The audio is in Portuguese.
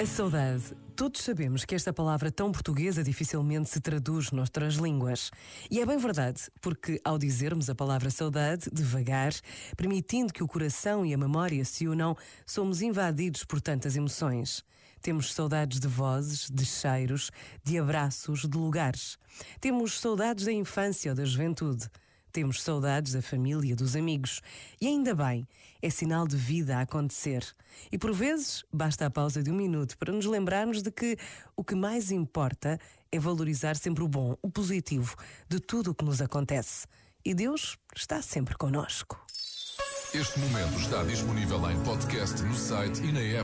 A saudade. Todos sabemos que esta palavra tão portuguesa dificilmente se traduz noutras línguas. E é bem verdade, porque ao dizermos a palavra saudade, devagar, permitindo que o coração e a memória se unam, somos invadidos por tantas emoções. Temos saudades de vozes, de cheiros, de abraços, de lugares. Temos saudades da infância ou da juventude. Temos saudades da família, dos amigos. E ainda bem, é sinal de vida a acontecer. E por vezes basta a pausa de um minuto para nos lembrarmos de que o que mais importa é valorizar sempre o bom, o positivo de tudo o que nos acontece. E Deus está sempre conosco. Este momento está disponível em podcast no site e na app.